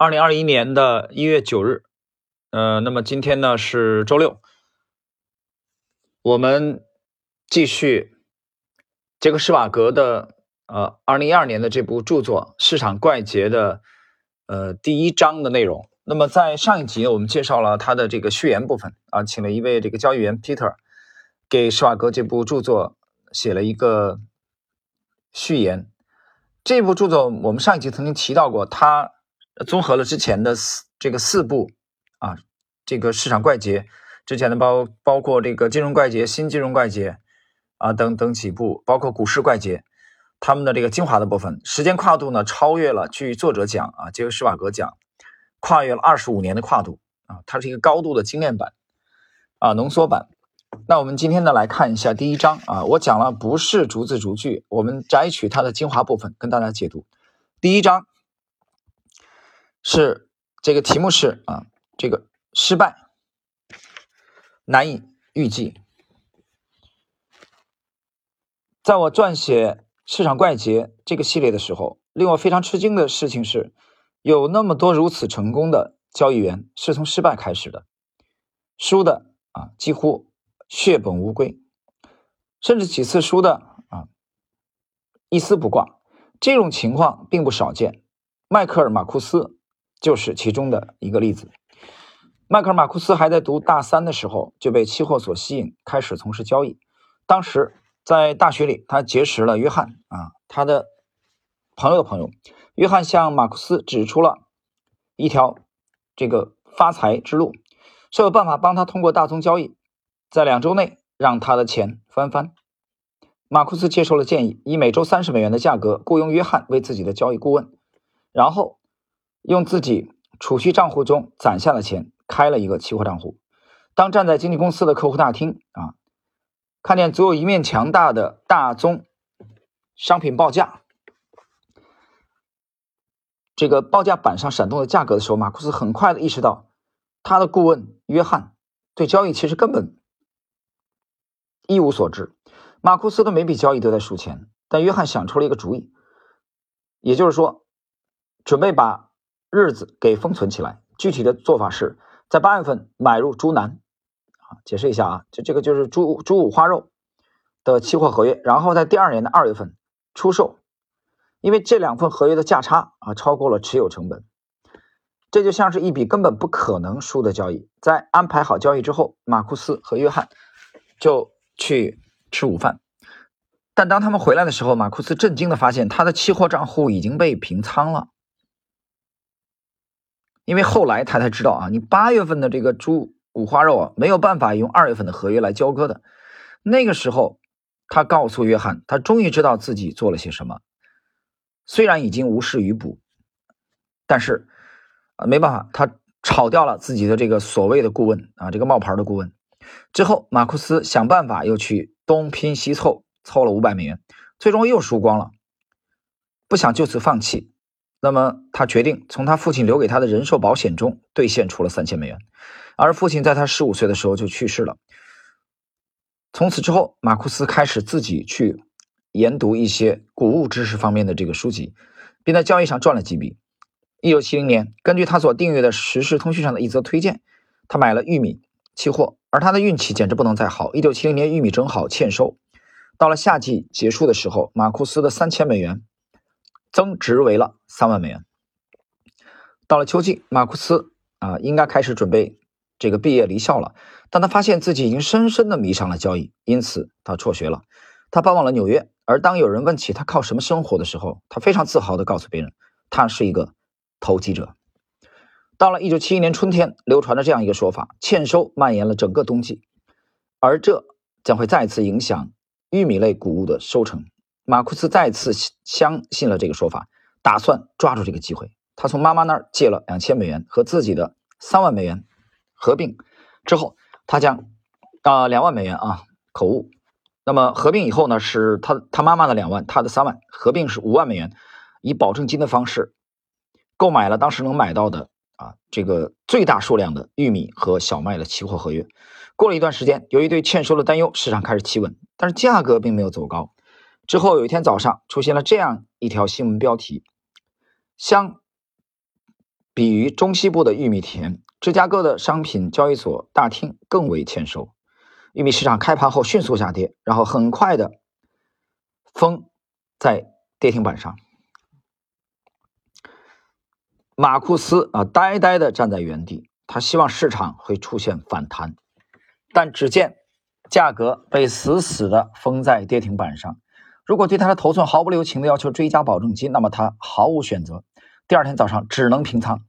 二零二一年的一月九日，呃，那么今天呢是周六，我们继续杰克施瓦格的呃二零一二年的这部著作《市场怪杰》的呃第一章的内容。那么在上一集，我们介绍了他的这个序言部分啊，请了一位这个交易员 Peter 给施瓦格这部著作写了一个序言。这部著作我们上一集曾经提到过，他。综合了之前的四这个四部啊，这个市场怪杰之前的包包括这个金融怪杰、新金融怪杰啊等等几部，包括股市怪杰，他们的这个精华的部分，时间跨度呢超越了，据作者讲啊，杰克施瓦格讲，跨越了二十五年的跨度啊，它是一个高度的精炼版啊，浓缩版。那我们今天呢来看一下第一章啊，我讲了不是逐字逐句，我们摘取它的精华部分跟大家解读第一章。是这个题目是啊，这个失败难以预计。在我撰写《市场怪杰》这个系列的时候，令我非常吃惊的事情是，有那么多如此成功的交易员是从失败开始的，输的啊几乎血本无归，甚至几次输的啊一丝不挂。这种情况并不少见。迈克尔·马库斯。就是其中的一个例子。迈克尔·马库斯还在读大三的时候就被期货所吸引，开始从事交易。当时在大学里，他结识了约翰啊，他的朋友的朋友。约翰向马库斯指出了一条这个发财之路，说有办法帮他通过大宗交易，在两周内让他的钱翻番。马库斯接受了建议，以每周三十美元的价格雇佣约翰为自己的交易顾问，然后。用自己储蓄账户中攒下的钱开了一个期货账户。当站在经纪公司的客户大厅啊，看见足有一面墙大的大宗商品报价，这个报价板上闪动的价格的时候，马库斯很快的意识到，他的顾问约翰对交易其实根本一无所知。马库斯的每笔交易都在输钱，但约翰想出了一个主意，也就是说，准备把。日子给封存起来，具体的做法是在八月份买入猪腩，啊，解释一下啊，就这个就是猪猪五花肉的期货合约，然后在第二年的二月份出售，因为这两份合约的价差啊超过了持有成本，这就像是一笔根本不可能输的交易。在安排好交易之后，马库斯和约翰就去吃午饭，但当他们回来的时候，马库斯震惊的发现他的期货账户已经被平仓了。因为后来他才知道啊，你八月份的这个猪五花肉啊，没有办法用二月份的合约来交割的。那个时候，他告诉约翰，他终于知道自己做了些什么。虽然已经无事于补，但是啊，没办法，他炒掉了自己的这个所谓的顾问啊，这个冒牌的顾问。之后，马库斯想办法又去东拼西凑，凑了五百美元，最终又输光了。不想就此放弃。那么他决定从他父亲留给他的人寿保险中兑现出了三千美元，而父亲在他十五岁的时候就去世了。从此之后，马库斯开始自己去研读一些谷物知识方面的这个书籍，并在交易上赚了几笔。一九七零年，根据他所订阅的《时事通讯》上的一则推荐，他买了玉米期货，而他的运气简直不能再好。一九七零年，玉米正好欠收，到了夏季结束的时候，马库斯的三千美元。增值为了三万美元。到了秋季，马库斯啊，应该开始准备这个毕业离校了。但他发现自己已经深深的迷上了交易，因此他辍学了。他搬往了纽约。而当有人问起他靠什么生活的时候，他非常自豪地告诉别人，他是一个投机者。到了一九七一年春天，流传着这样一个说法：欠收蔓延了整个冬季，而这将会再次影响玉米类谷物的收成。马库斯再次相信了这个说法，打算抓住这个机会。他从妈妈那儿借了两千美元和自己的三万美元合并之后，他将啊两万美元啊口误。那么合并以后呢，是他他妈妈的两万，他的三万合并是五万美元，以保证金的方式购买了当时能买到的啊这个最大数量的玉米和小麦的期货合约。过了一段时间，由于对欠收的担忧，市场开始企稳，但是价格并没有走高。之后有一天早上出现了这样一条新闻标题：相比于中西部的玉米田，芝加哥的商品交易所大厅更为欠收。玉米市场开盘后迅速下跌，然后很快的封在跌停板上。马库斯啊，呆呆的站在原地，他希望市场会出现反弹，但只见价格被死死的封在跌停板上。如果对他的头寸毫不留情的要求追加保证金，那么他毫无选择。第二天早上只能平仓。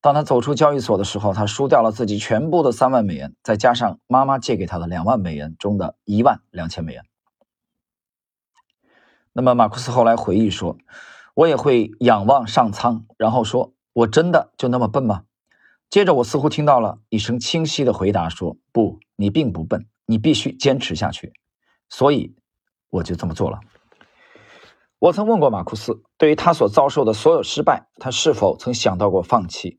当他走出交易所的时候，他输掉了自己全部的三万美元，再加上妈妈借给他的两万美元中的一万两千美元。那么马库斯后来回忆说：“我也会仰望上苍，然后说我真的就那么笨吗？”接着我似乎听到了一声清晰的回答：“说不，你并不笨，你必须坚持下去。”所以我就这么做了。我曾问过马库斯，对于他所遭受的所有失败，他是否曾想到过放弃？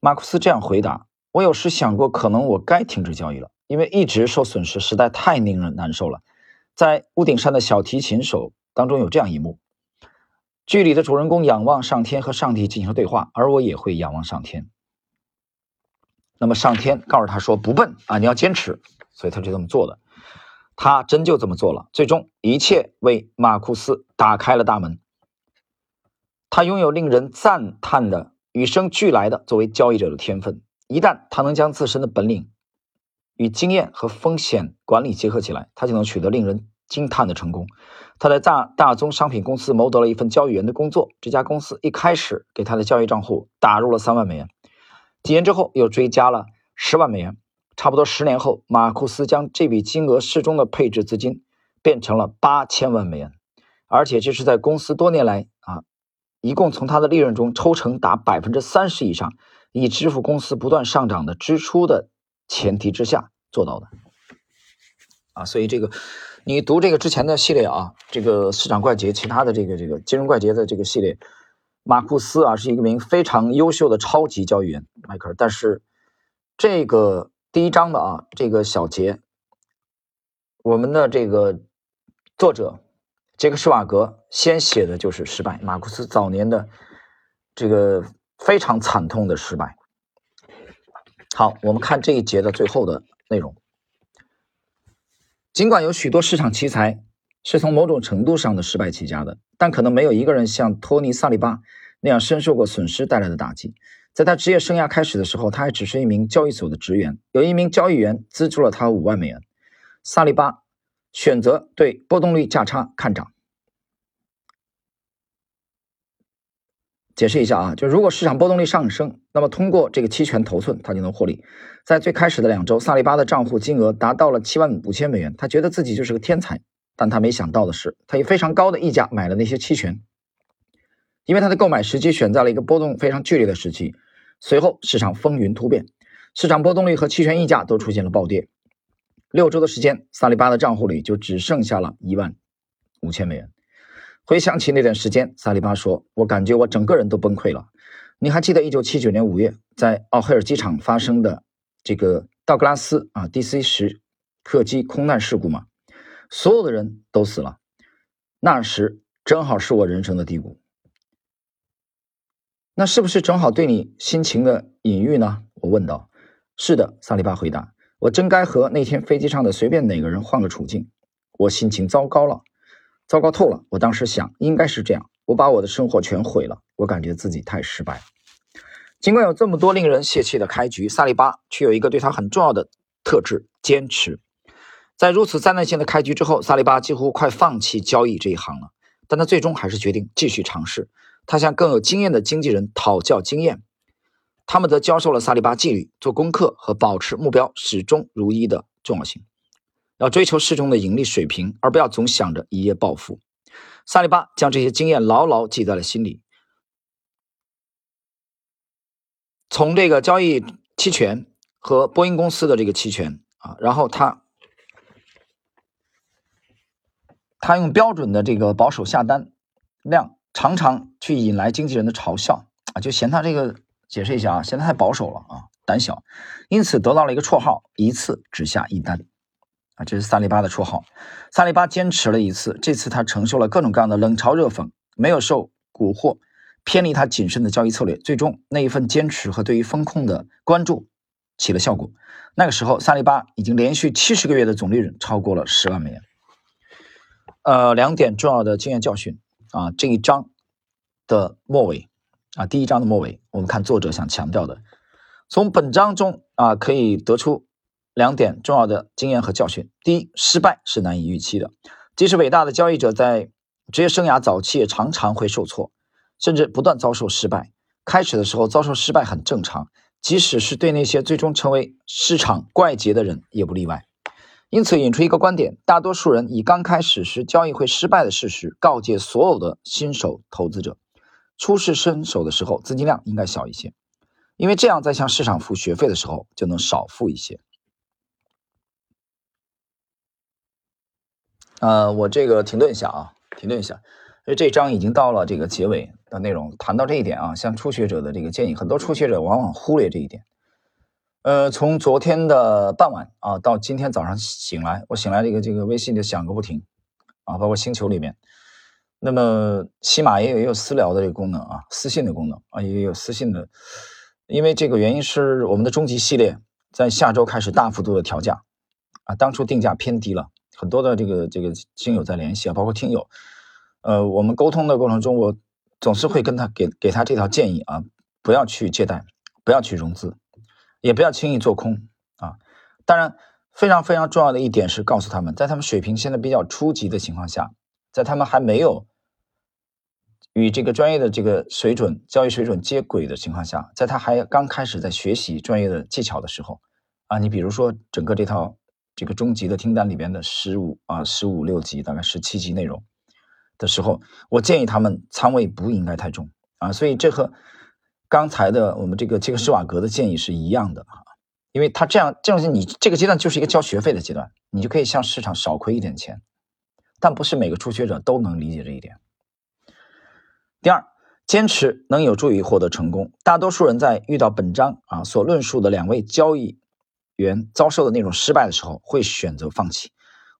马库斯这样回答：“我有时想过，可能我该停止交易了，因为一直受损失实在太令人难受了。”在屋顶上的小提琴手当中有这样一幕：剧里的主人公仰望上天，和上帝进行对话，而我也会仰望上天。那么上天告诉他说：“不笨啊，你要坚持。”所以他就这么做的。他真就这么做了。最终，一切为马库斯打开了大门。他拥有令人赞叹的。与生俱来的作为交易者的天分，一旦他能将自身的本领与经验和风险管理结合起来，他就能取得令人惊叹的成功。他在大大宗商品公司谋得了一份交易员的工作，这家公司一开始给他的交易账户打入了三万美元，几年之后又追加了十万美元，差不多十年后，马库斯将这笔金额适中的配置资金变成了八千万美元，而且这是在公司多年来啊。一共从他的利润中抽成达百分之三十以上，以支付公司不断上涨的支出的前提之下做到的。啊，所以这个你读这个之前的系列啊，这个市场怪杰，其他的这个这个金融怪杰的这个系列，马库斯啊是一个名非常优秀的超级交易员，迈克尔。但是这个第一章的啊这个小节，我们的这个作者。杰克施瓦格先写的就是失败，马库斯早年的这个非常惨痛的失败。好，我们看这一节的最后的内容。尽管有许多市场奇才是从某种程度上的失败起家的，但可能没有一个人像托尼·萨利巴那样深受过损失带来的打击。在他职业生涯开始的时候，他还只是一名交易所的职员，有一名交易员资助了他五万美元。萨利巴选择对波动率价差看涨。解释一下啊，就如果市场波动率上升，那么通过这个期权头寸，他就能获利。在最开始的两周，萨利巴的账户金额达到了七万五千美元，他觉得自己就是个天才。但他没想到的是，他以非常高的溢价买了那些期权，因为他的购买时机选在了一个波动非常剧烈的时期。随后市场风云突变，市场波动率和期权溢价都出现了暴跌。六周的时间，萨利巴的账户里就只剩下了一万五千美元。回想起那段时间，萨利巴说：“我感觉我整个人都崩溃了。你还记得1979年5月在奥黑尔机场发生的这个道格拉斯啊 DC 十客机空难事故吗？所有的人都死了。那时正好是我人生的低谷。那是不是正好对你心情的隐喻呢？”我问道。“是的。”萨利巴回答。“我真该和那天飞机上的随便哪个人换个处境。我心情糟糕了。”糟糕透了！我当时想，应该是这样。我把我的生活全毁了，我感觉自己太失败。尽管有这么多令人泄气的开局，萨利巴却有一个对他很重要的特质——坚持。在如此灾难性的开局之后，萨利巴几乎快放弃交易这一行了，但他最终还是决定继续尝试。他向更有经验的经纪人讨教经验，他们则教授了萨利巴纪律、做功课和保持目标始终如一的重要性。要追求适中的盈利水平，而不要总想着一夜暴富。萨利巴将这些经验牢牢记在了心里。从这个交易期权和波音公司的这个期权啊，然后他他用标准的这个保守下单量，常常去引来经纪人的嘲笑啊，就嫌他这个解释一下啊，嫌他太保守了啊，胆小，因此得到了一个绰号——一次只下一单。啊，这是萨利巴的绰号。萨利巴坚持了一次，这次他承受了各种各样的冷嘲热讽，没有受蛊惑，偏离他谨慎的交易策略，最终那一份坚持和对于风控的关注起了效果。那个时候，萨利巴已经连续七十个月的总利润超过了十万美元。呃，两点重要的经验教训啊，这一章的末尾啊，第一章的末尾，我们看作者想强调的，从本章中啊可以得出两点重要的经验和教训。第一，失败是难以预期的，即使伟大的交易者在职业生涯早期也常常会受挫。甚至不断遭受失败。开始的时候遭受失败很正常，即使是对那些最终成为市场怪杰的人也不例外。因此，引出一个观点：大多数人以刚开始时交易会失败的事实告诫所有的新手投资者，初试身手的时候资金量应该小一些，因为这样在向市场付学费的时候就能少付一些。呃，我这个停顿一下啊，停顿一下。因为这章已经到了这个结尾的内容，谈到这一点啊，向初学者的这个建议，很多初学者往往忽略这一点。呃，从昨天的傍晚啊，到今天早上醒来，我醒来这个这个微信就响个不停啊，包括星球里面，那么起码也有也有私聊的这个功能啊，私信的功能啊，也有私信的，因为这个原因是我们的终极系列在下周开始大幅度的调价啊，当初定价偏低了，很多的这个这个听友在联系啊，包括听友。呃，我们沟通的过程中，我总是会跟他给给他这条建议啊，不要去借贷，不要去融资，也不要轻易做空啊。当然，非常非常重要的一点是告诉他们，在他们水平现在比较初级的情况下，在他们还没有与这个专业的这个水准、交易水准接轨的情况下，在他还刚开始在学习专业的技巧的时候啊，你比如说整个这套这个中级的听单里边的十五啊、十五六级，大概十七级内容。的时候，我建议他们仓位不应该太重啊，所以这和刚才的我们这个这个施瓦格的建议是一样的啊，因为他这样这样，你这个阶段就是一个交学费的阶段，你就可以向市场少亏一点钱，但不是每个初学者都能理解这一点。第二，坚持能有助于获得成功。大多数人在遇到本章啊所论述的两位交易员遭受的那种失败的时候，会选择放弃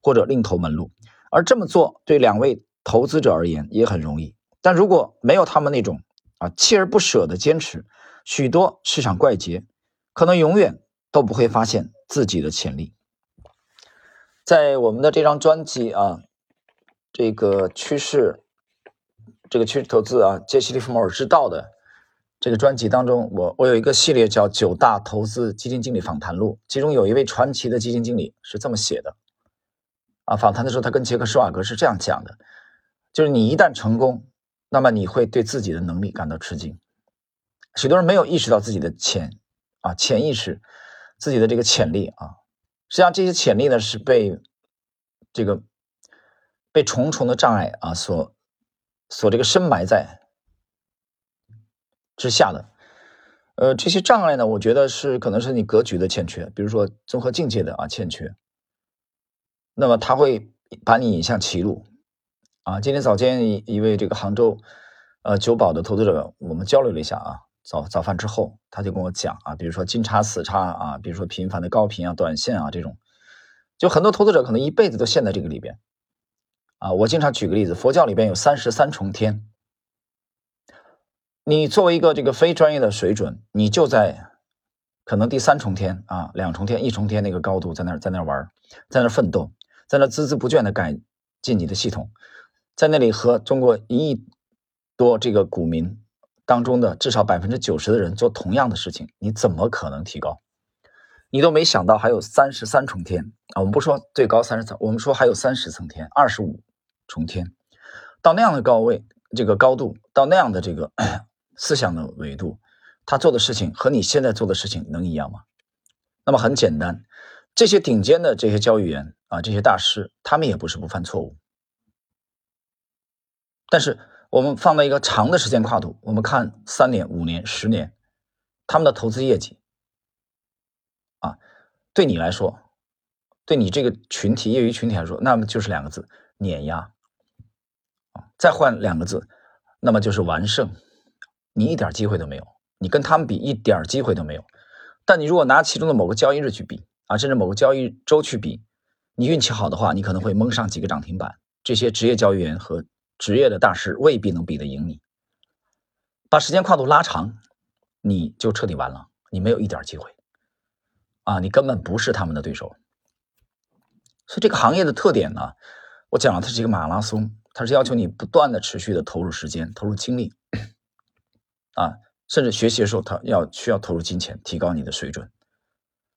或者另投门路，而这么做对两位。投资者而言也很容易，但如果没有他们那种啊锲而不舍的坚持，许多市场怪杰可能永远都不会发现自己的潜力。在我们的这张专辑啊，这个趋势，这个趋势投资啊，杰西·利弗莫尔之道的这个专辑当中，我我有一个系列叫《九大投资基金经理访谈录》，其中有一位传奇的基金经理是这么写的啊，访谈的时候他跟杰克·施瓦格是这样讲的。就是你一旦成功，那么你会对自己的能力感到吃惊。许多人没有意识到自己的潜啊潜意识，自己的这个潜力啊，实际上这些潜力呢是被这个被重重的障碍啊所所这个深埋在之下的。呃，这些障碍呢，我觉得是可能是你格局的欠缺，比如说综合境界的啊欠缺。那么他会把你引向歧路。啊，今天早间一一位这个杭州，呃，酒保的投资者，我们交流了一下啊。早早饭之后，他就跟我讲啊，比如说金叉死叉啊，比如说频繁的高频啊、短线啊这种，就很多投资者可能一辈子都陷在这个里边。啊，我经常举个例子，佛教里边有三十三重天，你作为一个这个非专业的水准，你就在可能第三重天啊、两重天、一重天那个高度，在那在那玩，在那奋斗，在那孜孜不倦的改进你的系统。在那里和中国一亿多这个股民当中的至少百分之九十的人做同样的事情，你怎么可能提高？你都没想到还有三十三重天啊！我们不说最高三十层，我们说还有三十层天，二十五重天，到那样的高位，这个高度，到那样的这个 思想的维度，他做的事情和你现在做的事情能一样吗？那么很简单，这些顶尖的这些交易员啊，这些大师，他们也不是不犯错误。但是我们放在一个长的时间跨度，我们看三年、五年、十年，他们的投资业绩，啊，对你来说，对你这个群体业余群体来说，那么就是两个字：碾压。啊，再换两个字，那么就是完胜。你一点机会都没有，你跟他们比一点机会都没有。但你如果拿其中的某个交易日去比，啊，甚至某个交易周去比，你运气好的话，你可能会蒙上几个涨停板。这些职业交易员和职业的大师未必能比得赢你，把时间跨度拉长，你就彻底完了，你没有一点机会啊！你根本不是他们的对手。所以这个行业的特点呢，我讲了，它是一个马拉松，它是要求你不断的持续的投入时间、投入精力啊，甚至学习的时候，它要需要投入金钱，提高你的水准，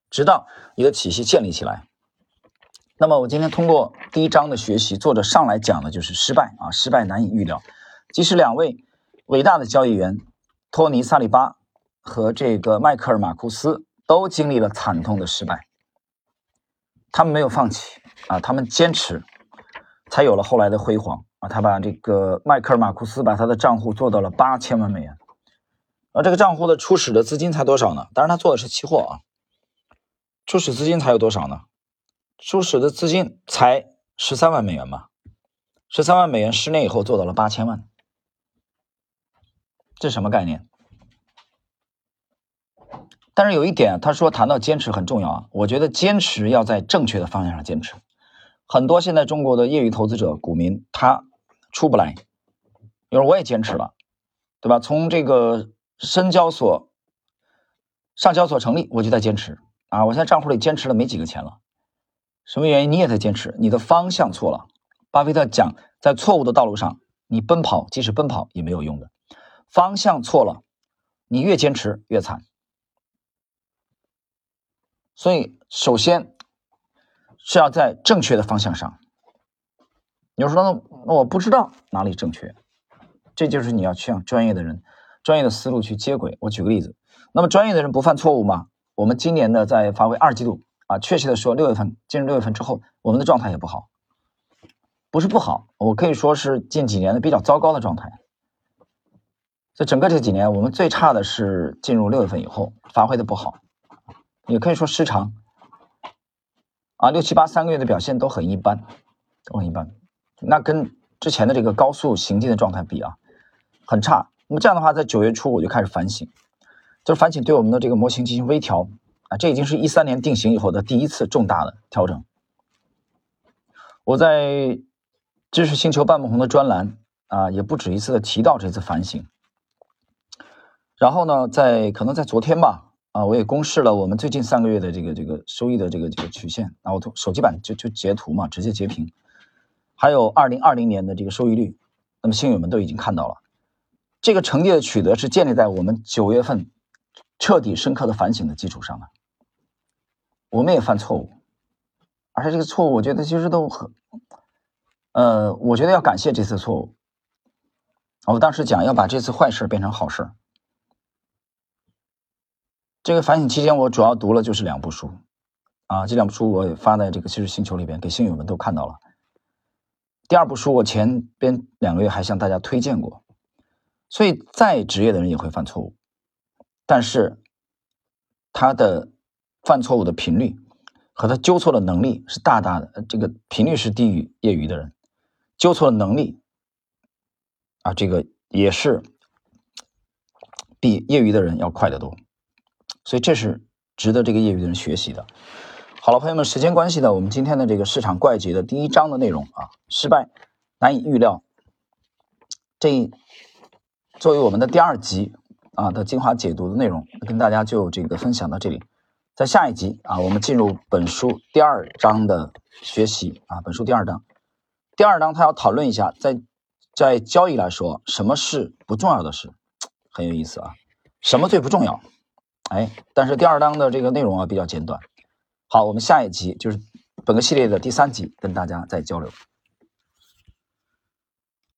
直到你的体系建立起来。那么我今天通过第一章的学习，作者上来讲的就是失败啊，失败难以预料。即使两位伟大的交易员托尼·萨利巴和这个迈克尔·马库斯都经历了惨痛的失败，他们没有放弃啊，他们坚持，才有了后来的辉煌啊。他把这个迈克尔·马库斯把他的账户做到了八千万美元，而这个账户的初始的资金才多少呢？当然他做的是期货啊，初始资金才有多少呢？初始的资金才十三万美元嘛，十三万美元十年以后做到了八千万，这什么概念？但是有一点，他说谈到坚持很重要啊，我觉得坚持要在正确的方向上坚持。很多现在中国的业余投资者、股民他出不来，比如我也坚持了，对吧？从这个深交所、上交所成立，我就在坚持啊，我现在账户里坚持了没几个钱了。什么原因？你也在坚持，你的方向错了。巴菲特讲，在错误的道路上，你奔跑，即使奔跑也没有用的。方向错了，你越坚持越惨。所以，首先是要在正确的方向上。有时候呢，我不知道哪里正确，这就是你要向专业的人、专业的思路去接轨。我举个例子，那么专业的人不犯错误吗？我们今年呢，在发挥二季度。啊，确切的说，六月份进入六月份之后，我们的状态也不好，不是不好，我可以说是近几年的比较糟糕的状态。在整个这几年，我们最差的是进入六月份以后发挥的不好，也可以说失常。啊，六七八三个月的表现都很一般，都很一般。那跟之前的这个高速行进的状态比啊，很差。那么这样的话，在九月初我就开始反省，就是反省对我们的这个模型进行微调。这已经是一三年定型以后的第一次重大的调整。我在知识星球半梦红的专栏啊，也不止一次的提到这次反省。然后呢，在可能在昨天吧，啊，我也公示了我们最近三个月的这个这个收益的这个这个曲线。啊，我从手机版就就截图嘛，直接截屏。还有二零二零年的这个收益率，那么新友们都已经看到了。这个成绩的取得是建立在我们九月份。彻底深刻的反省的基础上的，我们也犯错误，而且这个错误，我觉得其实都很，呃，我觉得要感谢这次错误。我当时讲要把这次坏事变成好事。这个反省期间，我主要读了就是两部书，啊，这两部书我也发在这个其实星球里边，给星友们都看到了。第二部书我前边两个月还向大家推荐过，所以再职业的人也会犯错误。但是，他的犯错误的频率和他纠错的能力是大大的，这个频率是低于业余的人，纠错的能力啊，这个也是比业余的人要快得多，所以这是值得这个业余的人学习的。好了，朋友们，时间关系呢，我们今天的这个市场怪杰的第一章的内容啊，失败难以预料，这作为我们的第二集。啊的精华解读的内容，跟大家就这个分享到这里，在下一集啊，我们进入本书第二章的学习啊，本书第二章，第二章他要讨论一下，在在交易来说，什么是不重要的事，很有意思啊，什么最不重要？哎，但是第二章的这个内容啊比较简短，好，我们下一集就是本个系列的第三集，跟大家再交流。